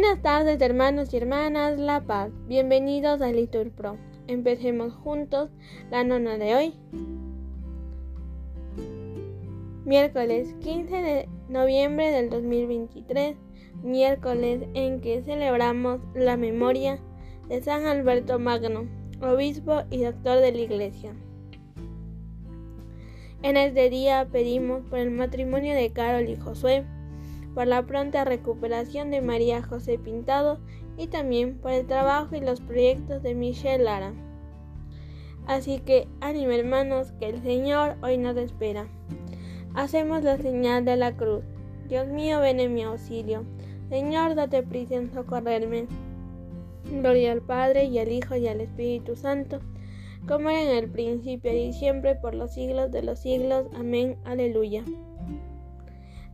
Buenas tardes hermanos y hermanas La Paz, bienvenidos a Litur Pro. Empecemos juntos la nona de hoy. Miércoles 15 de noviembre del 2023, miércoles en que celebramos la memoria de San Alberto Magno, obispo y doctor de la Iglesia. En este día pedimos por el matrimonio de Carol y Josué, por la pronta recuperación de María José Pintado y también por el trabajo y los proyectos de Michelle Lara. Así que ánimo hermanos, que el Señor hoy nos espera. Hacemos la señal de la cruz. Dios mío, ven en mi auxilio. Señor, date prisa en socorrerme. Gloria al Padre y al Hijo y al Espíritu Santo, como era en el principio y siempre por los siglos de los siglos. Amén. Aleluya.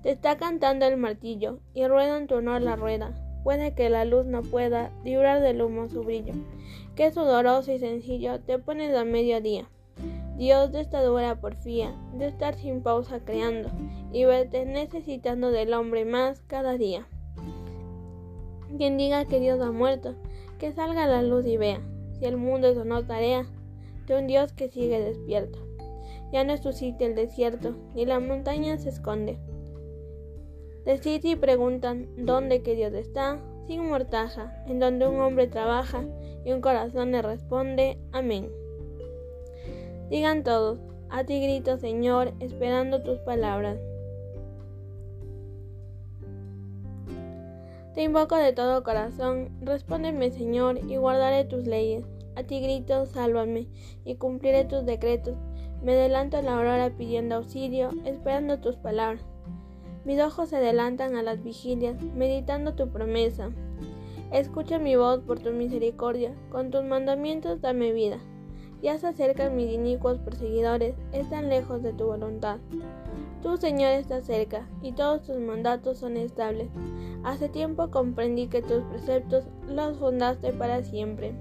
Te está cantando el martillo y rueda en tu honor la rueda. Puede que la luz no pueda librar del humo su brillo. Qué sudoroso y sencillo te pones a mediodía. Dios de esta dura porfía, de estar sin pausa creando y verte necesitando del hombre más cada día. Quien diga que Dios ha muerto, que salga la luz y vea, si el mundo es o no tarea, de un Dios que sigue despierto. Ya no es su sitio el desierto, ni la montaña se esconde. Decid y preguntan dónde que Dios está, sin mortaja, en donde un hombre trabaja y un corazón le responde, amén. Digan todos, a ti grito Señor, esperando tus palabras. Te invoco de todo corazón, respóndeme Señor, y guardaré tus leyes. A ti grito, sálvame, y cumpliré tus decretos. Me adelanto a la aurora pidiendo auxilio, esperando tus palabras. Mis ojos se adelantan a las vigilias, meditando tu promesa. Escucha mi voz por tu misericordia, con tus mandamientos dame vida. Ya se acercan mis inicuos perseguidores, están lejos de tu voluntad. Tú, Señor, estás cerca, y todos tus mandatos son estables. Hace tiempo comprendí que tus preceptos los fundaste para siempre.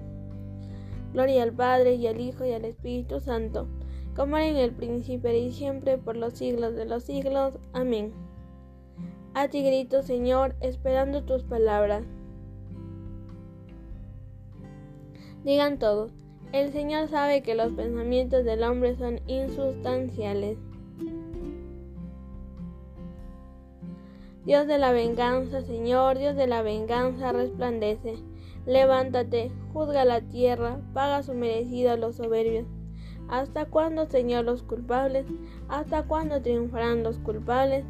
Gloria al Padre, y al Hijo, y al Espíritu Santo, como era en el principio y siempre, por los siglos de los siglos. Amén. A ti grito, Señor, esperando tus palabras. Digan todos, el Señor sabe que los pensamientos del hombre son insustanciales. Dios de la venganza, Señor, Dios de la venganza, resplandece. Levántate, juzga la tierra, paga su merecido a los soberbios. ¿Hasta cuándo, Señor, los culpables? ¿Hasta cuándo triunfarán los culpables?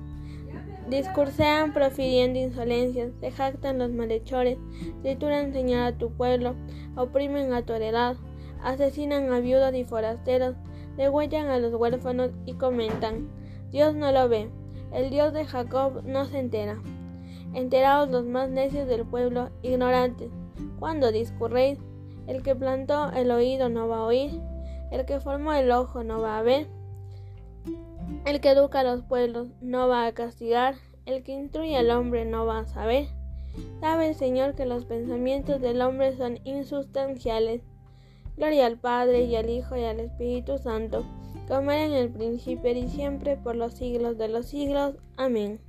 Discursean profiriendo insolencias, se jactan los malhechores, trituran Señor a tu pueblo, oprimen a tu heredad, asesinan a viudas y forasteros, degüellan a los huérfanos y comentan, Dios no lo ve, el Dios de Jacob no se entera. Enterados los más necios del pueblo, ignorantes, cuando discurréis, el que plantó el oído no va a oír, el que formó el ojo no va a ver. El que educa a los pueblos no va a castigar, el que instruye al hombre no va a saber. Sabe el Señor que los pensamientos del hombre son insustanciales. Gloria al Padre y al Hijo y al Espíritu Santo, como era en el principio y siempre, por los siglos de los siglos. Amén.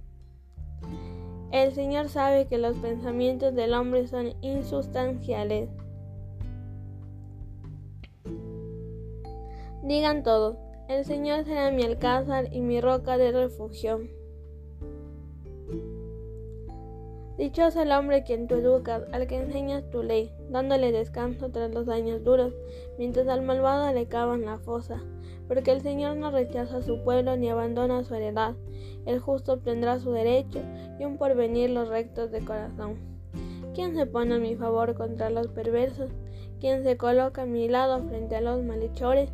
El Señor sabe que los pensamientos del hombre son insustanciales. Digan todos, el Señor será mi alcázar y mi roca de refugio. Dichoso el hombre quien tú educas, al que enseñas tu ley, dándole descanso tras los años duros, mientras al malvado le cavan la fosa. Porque el Señor no rechaza a su pueblo ni abandona su heredad. El justo obtendrá su derecho y un porvenir los rectos de corazón. ¿Quién se pone a mi favor contra los perversos? ¿Quién se coloca a mi lado frente a los malhechores?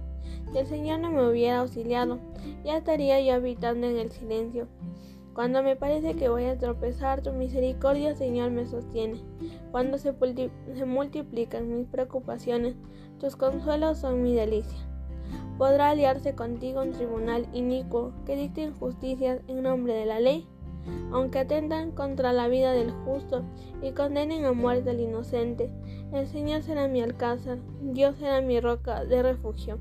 Si el Señor no me hubiera auxiliado, ya estaría yo habitando en el silencio. Cuando me parece que voy a tropezar, tu misericordia, Señor, me sostiene. Cuando se, multiplican mis preocupaciones, tus consuelos son mi delicia. ¿Podrá aliarse contigo un tribunal inicuo que dicte injusticias en nombre de la ley? Aunque atentan contra la vida del justo y condenen a muerte al inocente, el Señor será mi alcázar, Dios será mi roca de refugio.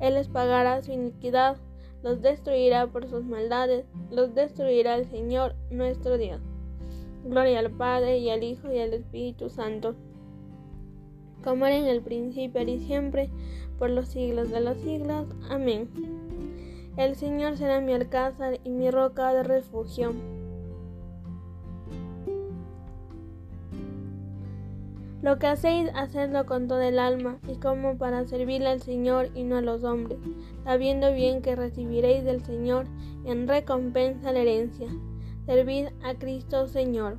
Él les pagará su iniquidad, los destruirá por sus maldades, los destruirá el Señor nuestro Dios. Gloria al Padre y al Hijo y al Espíritu Santo, como era en el principio y siempre, por los siglos de los siglos. Amén. El Señor será mi alcázar y mi roca de refugio. Lo que hacéis, hacedlo con todo el alma, y como para servirle al Señor y no a los hombres, sabiendo bien que recibiréis del Señor en recompensa la herencia. Servid a Cristo Señor.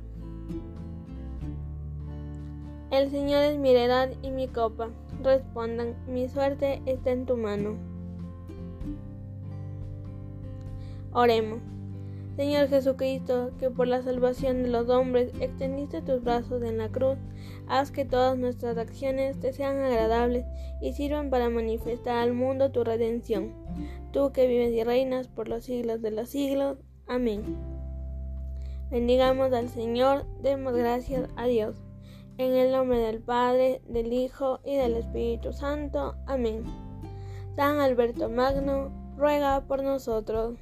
El Señor es mi heredad y mi copa. Respondan, mi suerte está en tu mano. Oremos. Señor Jesucristo, que por la salvación de los hombres extendiste tus brazos en la cruz, haz que todas nuestras acciones te sean agradables y sirvan para manifestar al mundo tu redención. Tú que vives y reinas por los siglos de los siglos. Amén. Bendigamos al Señor, demos gracias a Dios. En el nombre del Padre, del Hijo y del Espíritu Santo. Amén. San Alberto Magno, ruega por nosotros.